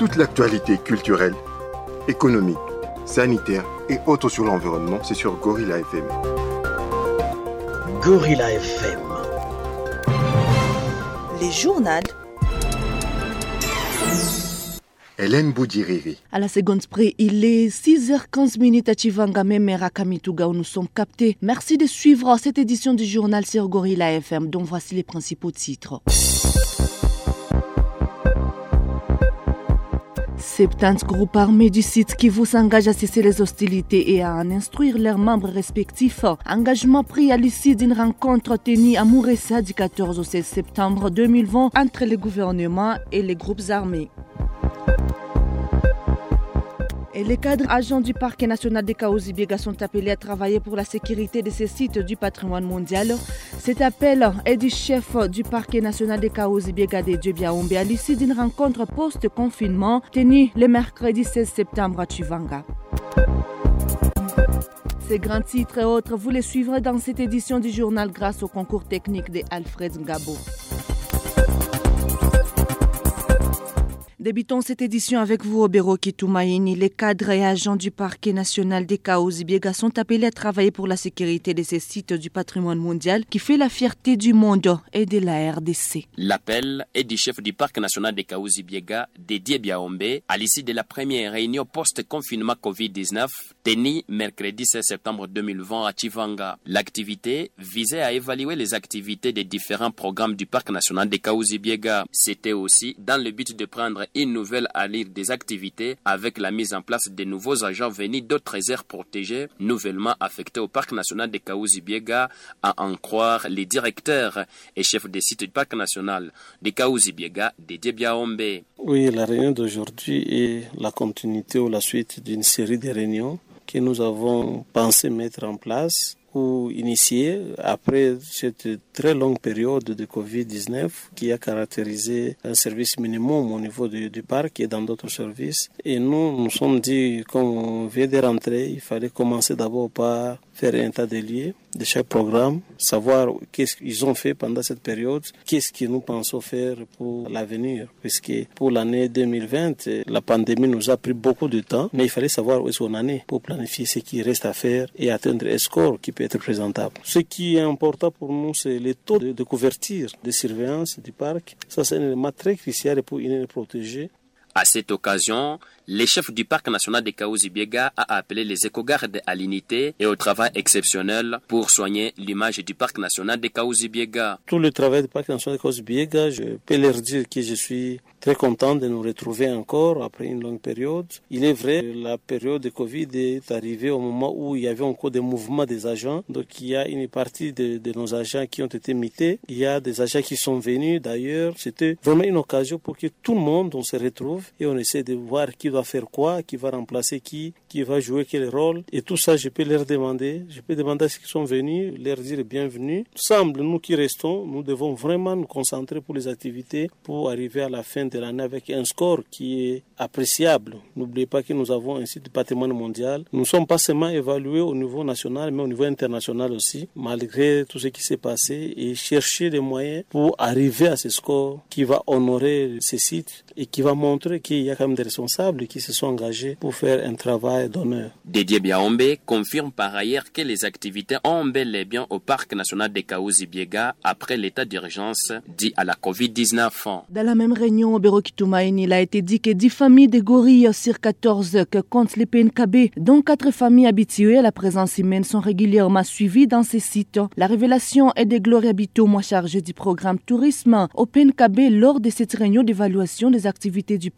Toute l'actualité culturelle, économique, sanitaire et autres sur l'environnement, c'est sur Gorilla FM. Gorilla FM. Les journaux Hélène Boudiriri. À la seconde près, il est 6h15 minutes à Chivanga, Memera Kamituga, où nous sommes captés. Merci de suivre cette édition du journal sur Gorilla FM, dont voici les principaux titres. 70 groupes armés du site qui vous s'engagent à cesser les hostilités et à en instruire leurs membres respectifs. Engagement pris à l'issue d'une rencontre tenue à Mouressa du 14 au 16 septembre 2020 entre le gouvernement et les groupes armés. Les cadres agents du parc national des Kaouzi-Biega sont appelés à travailler pour la sécurité de ces sites du patrimoine mondial. Cet appel est du chef du parc national des Kaouzi-Biega de Djebiaombe à l'issue d'une rencontre post-confinement tenue le mercredi 16 septembre à Chivanga. Ces grands titres et autres, vous les suivrez dans cette édition du journal grâce au concours technique de Alfred Ngabo. Débutons cette édition avec vous, Obero Kitumaini. Les cadres et agents du parquet national des Kaouzi-Biega sont appelés à travailler pour la sécurité de ces sites du patrimoine mondial qui fait la fierté du monde et de la RDC. L'appel est du chef du parc national des Kaouzi-Biega, Dédié Biaombe, à l'issue de la première réunion post-confinement COVID-19 tenue mercredi 16 septembre 2020 à Chivanga. L'activité visait à évaluer les activités des différents programmes du parc national des Kaouzi-Biega. C'était aussi dans le but de prendre une nouvelle allure des activités avec la mise en place de nouveaux agents venus d'autres aires protégées nouvellement affectés au parc national de Kaouzi-Biega, à en croire les directeurs et chefs des sites du parc national de Kaouzi-Biega, Dédé Biaombe. Oui, la réunion d'aujourd'hui est la continuité ou la suite d'une série de réunions que nous avons pensé mettre en place ou initié après cette très longue période de Covid-19 qui a caractérisé un service minimum au niveau du, parc et dans d'autres services. Et nous nous sommes dit, comme on vient de rentrer, il fallait commencer d'abord par faire un tas de lieux de chaque programme, savoir qu'est-ce qu'ils ont fait pendant cette période, qu'est-ce que nous pensons faire pour l'avenir. Puisque pour l'année 2020, la pandémie nous a pris beaucoup de temps, mais il fallait savoir où est-ce qu'on en est pour planifier ce qui reste à faire et atteindre un score qui peut être présentable. Ce qui est important pour nous, c'est le taux de, de couverture de surveillance du parc. Ça, c'est un élément très crucial pour une protéger. À cette occasion, le chef du parc national de Kaouzi-Biega a appelé les éco-gardes à l'unité et au travail exceptionnel pour soigner l'image du parc national de Kaouzi-Biega. Tout le travail du parc national de Kaouzi-Biega, je peux leur dire que je suis très content de nous retrouver encore après une longue période. Il est vrai, la période de Covid est arrivée au moment où il y avait encore des mouvements des agents. Donc il y a une partie de, de nos agents qui ont été mités. Il y a des agents qui sont venus d'ailleurs. C'était vraiment une occasion pour que tout le monde on se retrouve et on essaie de voir qui va faire quoi, qui va remplacer qui, qui va jouer quel rôle. Et tout ça, je peux leur demander. Je peux demander à ceux qui sont venus, leur dire bienvenue. Semble, nous qui restons, nous devons vraiment nous concentrer pour les activités pour arriver à la fin de l'année avec un score qui est appréciable. N'oubliez pas que nous avons un site de patrimoine mondial. Nous ne sommes pas seulement évalués au niveau national, mais au niveau international aussi, malgré tout ce qui s'est passé, et chercher des moyens pour arriver à ce score qui va honorer ces sites et qui va montrer qu'il y a quand même des responsables qui se sont engagés pour faire un travail d'honneur. Dédié Biaombe confirme par ailleurs que les activités ont bel et bien au parc national de Kaouzi-Biega après l'état d'urgence dit à la Covid-19. Dans la même réunion au bureau Kitumaini, il a été dit que 10 familles de gorilles sur 14 que comptent les PNKB, dont 4 familles habituées à la présence humaine, sont régulièrement suivies dans ces sites. La révélation est de Gloria Bito, moi chargée du programme tourisme au PNKB lors de cette réunion d'évaluation des activités du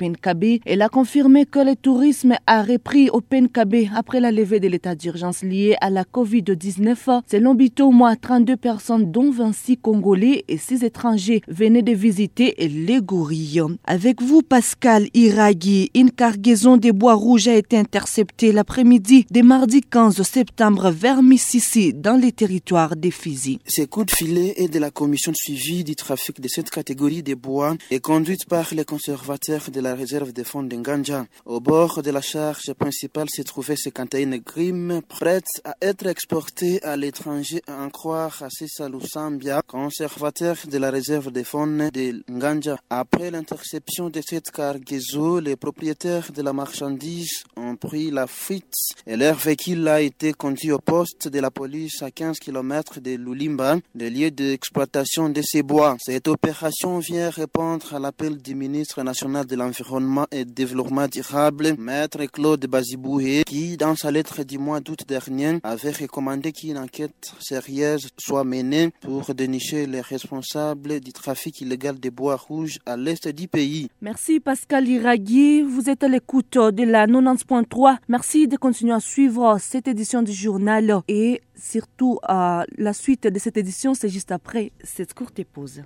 Elle a confirmé que le tourisme a repris au PNKB après la levée de l'état d'urgence lié à la Covid-19. Selon Bito, moi, 32 personnes, dont 26 Congolais et 6 étrangers, venaient de visiter les gorilles. Avec vous, Pascal Iragui, une cargaison de bois rouges a été interceptée l'après-midi de mardi 15 septembre vers Mississi, dans les territoires des Fizi. Ces coups de filet et de la commission de suivi du trafic de cette catégorie de bois est conduite par les conservateurs de la la réserve des fonds d'Enganja. Au bord de la charge principale se trouvait 51 grimes prêtes à être exportées à l'étranger, à en croire à Salou Sambia, conservateur de la réserve des fonds de Nganja. Après l'interception de cette cargaison, les propriétaires de la marchandise ont pris la fuite et leur véhicule a été conduit au poste de la police à 15 km de Lulimba, le lieu d'exploitation de ces bois. Cette opération vient répondre à l'appel du ministre national de l'Environnement et du Développement durable, maître Claude Baziboué, qui, dans sa lettre du mois d'août dernier, avait recommandé qu'une enquête sérieuse soit menée pour dénicher les responsables du trafic illégal des bois rouges à l'est du pays. Merci Pascal Iragui. Vous êtes à l'écoute de la 90.3. Merci de continuer à suivre cette édition du journal et surtout à la suite de cette édition, c'est juste après cette courte pause.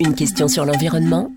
Une question sur l'environnement?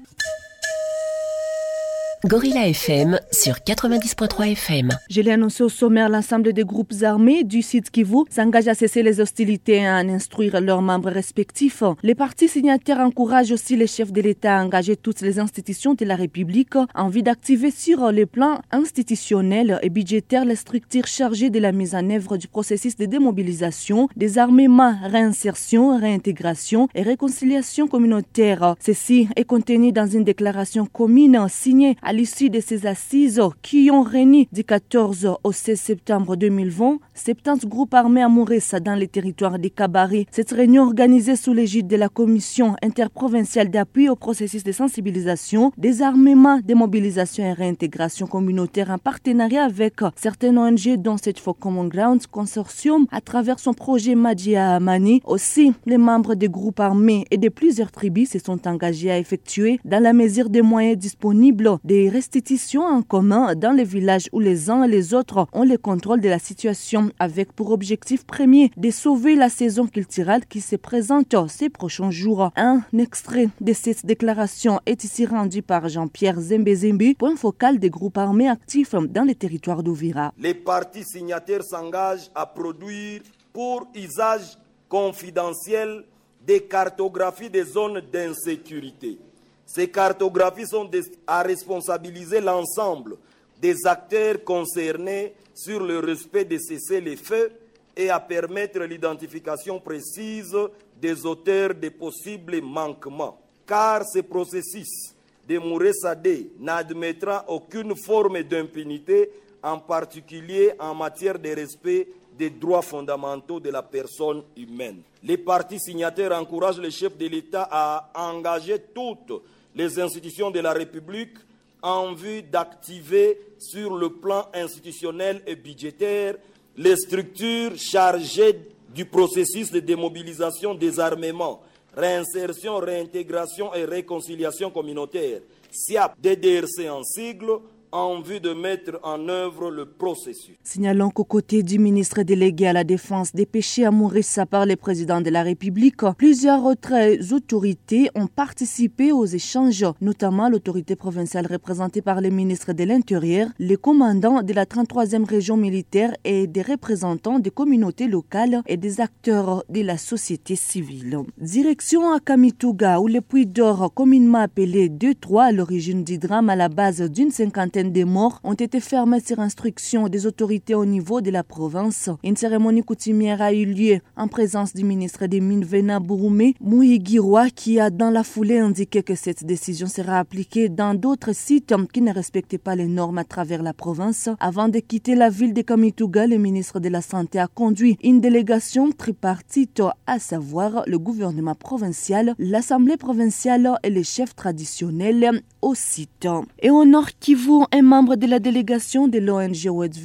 Gorilla FM sur 90.3 FM. Je l'ai annoncé au sommaire, l'ensemble des groupes armés du site Kivu s'engagent à cesser les hostilités et à en instruire leurs membres respectifs. Les partis signataires encouragent aussi les chefs de l'État à engager toutes les institutions de la République en vue d'activer sur les plans institutionnels et budgétaires les structures chargées de la mise en œuvre du processus de démobilisation, désarmement, réinsertion, réintégration et réconciliation communautaire. Ceci est contenu dans une déclaration commune signée à l'issue de ces assises qui ont réuni du 14 au 16 septembre 2020 70 groupes armés à Mourissa dans les territoires des Cabarets. Cette réunion organisée sous l'égide de la Commission interprovinciale d'appui au processus de sensibilisation, désarmement, démobilisation et réintégration communautaire en partenariat avec certaines ONG dont cette fois Common Ground Consortium à travers son projet Madia Amani. Aussi, les membres des groupes armés et de plusieurs tribus se sont engagés à effectuer dans la mesure des moyens disponibles des restitutions en commun dans les villages où les uns et les autres ont le contrôle de la situation avec pour objectif premier de sauver la saison culturelle qui se présente ces prochains jours. Un extrait de cette déclaration est ici rendu par Jean-Pierre Zembezembe, point focal des groupes armés actifs dans les territoires d'Ouvira. Les partis signataires s'engagent à produire pour usage confidentiel des cartographies des zones d'insécurité ces cartographies sont à responsabiliser l'ensemble des acteurs concernés sur le respect de cesser les feux et à permettre l'identification précise des auteurs des possibles manquements. Car ce processus de Mouré-Sadé n'admettra aucune forme d'impunité, en particulier en matière de respect des droits fondamentaux de la personne humaine. Les partis signataires encouragent le chef de l'État à engager toutes les institutions de la République en vue d'activer sur le plan institutionnel et budgétaire les structures chargées du processus de démobilisation, désarmement, réinsertion, réintégration et réconciliation communautaire, SIAP, DDRC en sigle, en vue de mettre en œuvre le processus. Signalons qu'aux côtés du ministre délégué à la défense dépêché à Maurice par le président de la République, plusieurs autres autorités ont participé aux échanges, notamment l'autorité provinciale représentée par le ministre de l'Intérieur, les commandants de la 33e région militaire et des représentants des communautés locales et des acteurs de la société civile. Direction à Kamituga, où le puits d'or, communément appelé 2-3 à l'origine du drame à la base d'une cinquantaine des morts ont été fermées sur instruction des autorités au niveau de la province. Une cérémonie coutumière a eu lieu en présence du ministre des Mines Vena Bouroumé Mouhigirwa qui a dans la foulée indiqué que cette décision sera appliquée dans d'autres sites qui ne respectaient pas les normes à travers la province. Avant de quitter la ville de Kamituga, le ministre de la Santé a conduit une délégation tripartite, à savoir le gouvernement provincial, l'Assemblée provinciale et les chefs traditionnels au site. Et au nord Kivu, un membre de la délégation de l'ONG World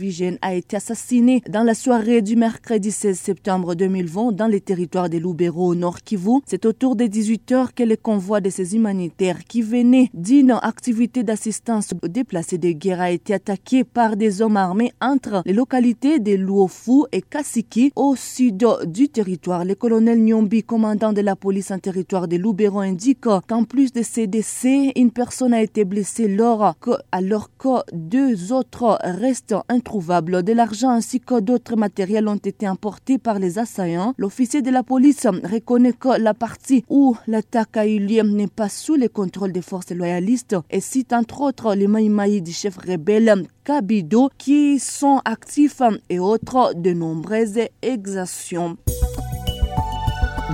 a été assassiné dans la soirée du mercredi 16 septembre 2020 dans les territoires de Lubero au Nord Kivu. C'est autour des 18 heures que le convoi de ces humanitaires qui venaient d'une activité d'assistance aux déplacés de guerre a été attaqué par des hommes armés entre les localités de Luofu et Kasiki au sud du territoire. Le colonel Nyombi, commandant de la police en territoire de Lubero, indique qu'en plus de ces décès, une personne a été blessée lors que, alors que deux autres restent introuvables. De l'argent ainsi que d'autres matériels ont été emportés par les assaillants. L'officier de la police reconnaît que la partie où l'attaque a eu lieu n'est pas sous le contrôle des forces loyalistes et cite entre autres les maïmaïs du chef rebelle Kabido qui sont actifs et autres de nombreuses exactions.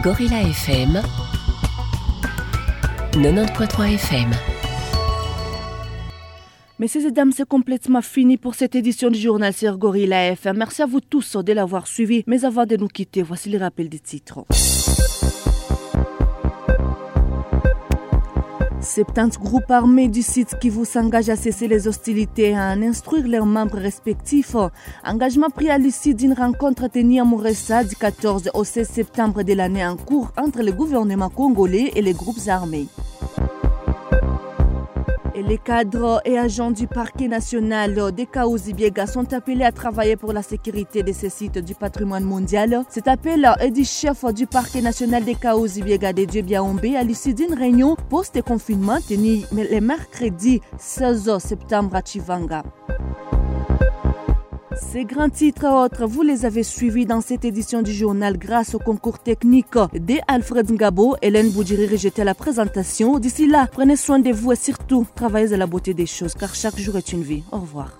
Gorilla FM 90.3 FM Messieurs et dames, c'est complètement fini pour cette édition du journal sur Gorilla FM. Merci à vous tous de l'avoir suivi. Mais avant de nous quitter, voici les rappels des titres. 70 groupes armés du site qui vous s'engagent à cesser les hostilités et à en instruire leurs membres respectifs. Engagement pris à l'issue d'une rencontre tenue à Mouressa du 14 au 16 septembre de l'année en cours entre le gouvernement congolais et les groupes armés. Les cadres et agents du parquet national de Kaouzi-Biega sont appelés à travailler pour la sécurité de ces sites du patrimoine mondial. Cet appel est du chef du parquet national de Kaouzi-Biega de Diebiaombe à l'issue d'une réunion post-confinement tenue le mercredi 16 septembre à Chivanga. Ces grands titres autres, vous les avez suivis dans cette édition du journal grâce au concours technique de Alfred Ngabo. Hélène Boudjiri rejetait la présentation. D'ici là, prenez soin de vous et surtout, travaillez à la beauté des choses car chaque jour est une vie. Au revoir.